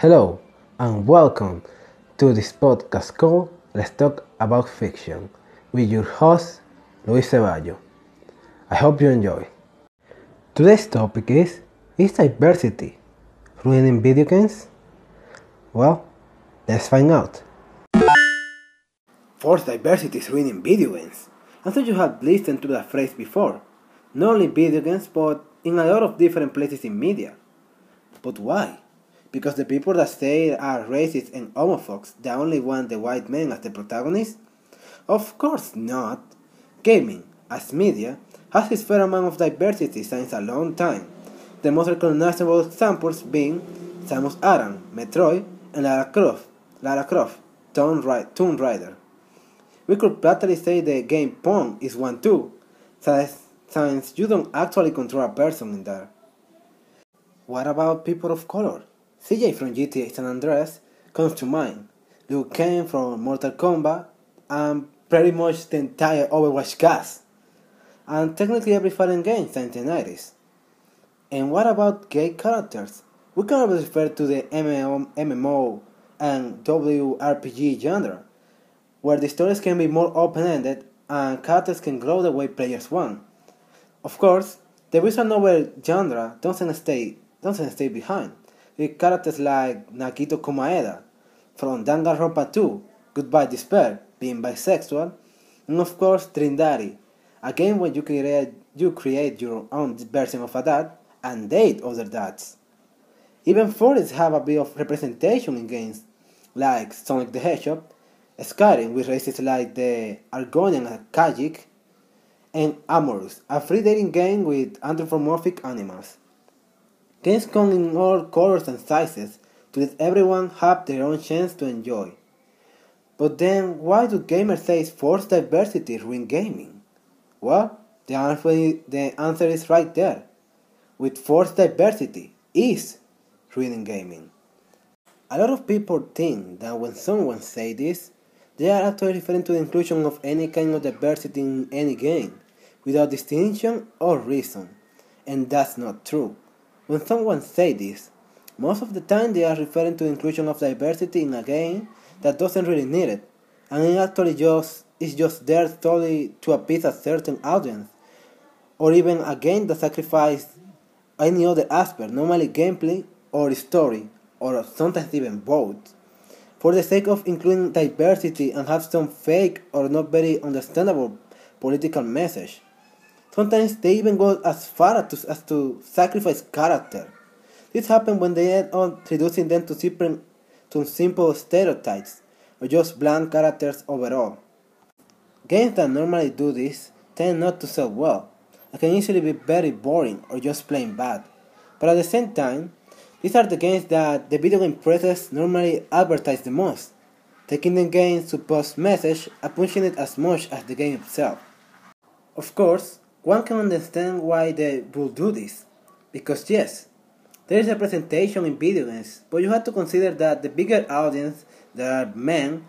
Hello and welcome to this podcast called Let's Talk About Fiction with your host Luis Ceballo. I hope you enjoy. Today's topic is Is diversity ruining video games? Well, let's find out. Forced diversity is ruining video games. I'm sure you have listened to that phrase before. Not only video games, but in a lot of different places in media. But why? Because the people that say are racist and homophobes they only want the white men as the protagonists? Of course not. Gaming, as media, has its fair amount of diversity since a long time. The most recognizable examples being Samus Aran, Metroid, and Lara Croft, Lara Croft, Tomb Raider. We could practically say the game Pong is one too, since you don't actually control a person in there. What about people of color? CJ from GTA San Andreas comes to mind. Liu Kang from Mortal Kombat, and pretty much the entire Overwatch cast. And technically every fighting game since the 90s. And what about gay characters? We can always refer to the MMO and WRPG genre, where the stories can be more open-ended and characters can grow the way players want. Of course, the visual novel genre doesn't stay doesn't stay behind with characters like Nagito Komaeda from Danganronpa 2, Goodbye Despair, being bisexual, and of course Dream Daddy, a game where you create, you create your own version of a dad and date other dads. Even furries have a bit of representation in games like Sonic the Hedgehog, Skyrim with races like the Argonian and Khajiit, and Amorous, a free dating game with anthropomorphic animals. Games come in all colors and sizes to let everyone have their own chance to enjoy. But then, why do gamers say forced diversity ruin gaming? Well, the answer, the answer is right there. With forced diversity is ruining gaming. A lot of people think that when someone say this, they are actually referring to the inclusion of any kind of diversity in any game, without distinction or reason. And that's not true. When someone say this, most of the time they are referring to inclusion of diversity in a game that doesn't really need it, and it actually just is just there solely to appease a certain audience, or even a game that sacrifices any other aspect, normally gameplay or story, or sometimes even both, for the sake of including diversity and have some fake or not very understandable political message. Sometimes they even go as far as to, sacrifice character. This happens when they end on reducing them to simple, to simple stereotypes or just bland characters overall. Games that normally do this tend not to sell well and can easily be very boring or just plain bad. But at the same time, these are the games that the video game presses normally advertise the most, taking the game's supposed message and pushing it as much as the game itself. Of course, one can understand why they will do this, because yes, there is a presentation in video games, but you have to consider that the bigger audience there are men,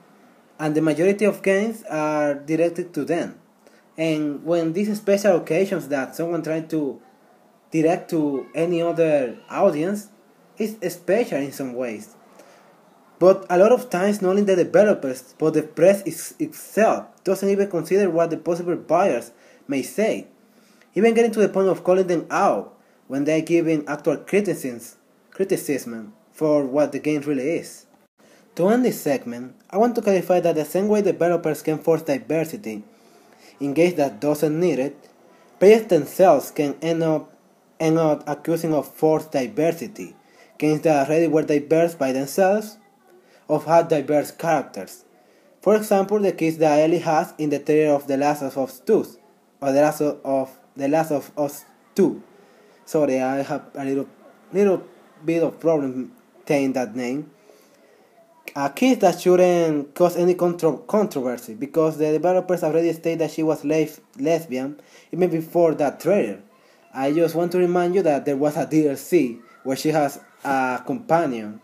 and the majority of games are directed to them. And when these special occasions that someone tries to direct to any other audience, it's special in some ways. But a lot of times, not only the developers, but the press is, itself doesn't even consider what the possible buyers may say even getting to the point of calling them out when they're giving actual criticisms, criticism for what the game really is. To end this segment, I want to clarify that the same way developers can force diversity in games that doesn't need it, players themselves can end up, end up accusing of forced diversity, games that already were diverse by themselves, of had diverse characters. For example, the case that Ellie has in the trailer of The Last of Us 2, or The Last of the Last of Us 2. Sorry, I have a little little bit of problem saying that name. A case that shouldn't cause any contro controversy because the developers already stated that she was le lesbian even before that trailer. I just want to remind you that there was a DLC where she has a companion,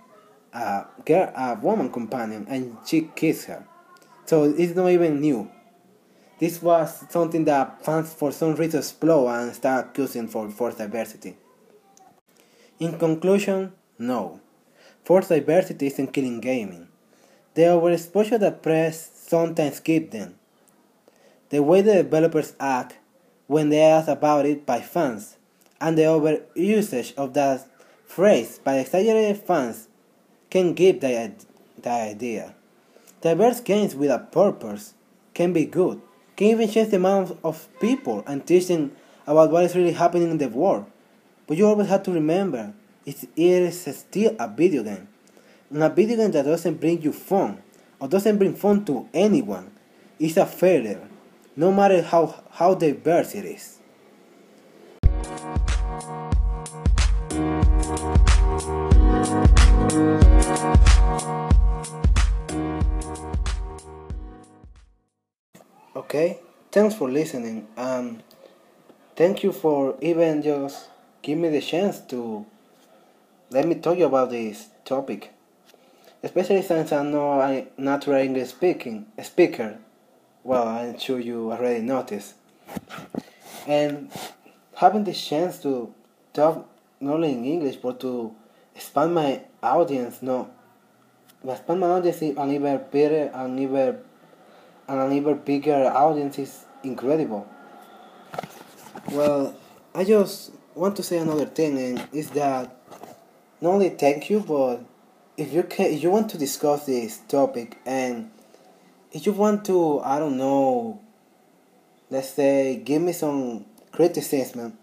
a girl, a woman companion, and she kissed her. So it's not even new. This was something that fans for some reason explode and start accusing for forced diversity. In conclusion, no. forced diversity isn't killing gaming. The overexposure that press sometimes gives them. The way the developers act when they ask about it by fans, and the overusage of that phrase by exaggerated fans can give the, the idea. Diverse games with a purpose can be good, can even change the mind of people and teach them about what is really happening in the world. But you always have to remember it is still a video game. And a video game that doesn't bring you fun or doesn't bring fun to anyone is a failure, no matter how, how diverse it is. Okay, thanks for listening and thank you for even just give me the chance to let me talk you about this topic. Especially since I'm not a natural English speaking speaker. Well, I'm sure you already noticed. And having the chance to talk not only in English but to expand my audience, no, expand my audience and even better and even and an even bigger audience is incredible. Well, I just want to say another thing, and is that not only thank you, but if you can, if you want to discuss this topic, and if you want to, I don't know, let's say, give me some criticism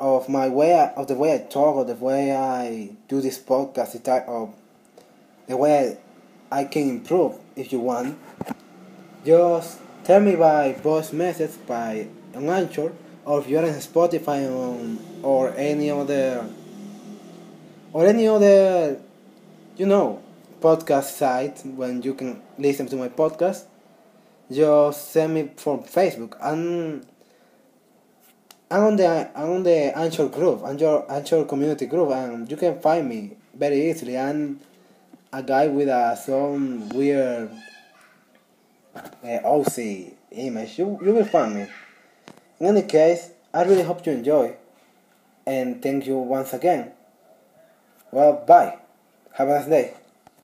of my way, I, of the way I talk, or the way I do this podcast, of the way I can improve, if you want just tell me by voice message by an Anchor or if you're on Spotify or any other or any other you know podcast site when you can listen to my podcast just send me from Facebook and I'm on the I'm on the Anchor group, Anchor Anchor community group, and you can find me very easily. I'm a guy with a some weird uh, OC image, you, you will find me. In any case, I really hope you enjoy. And thank you once again. Well, bye. Have a nice day.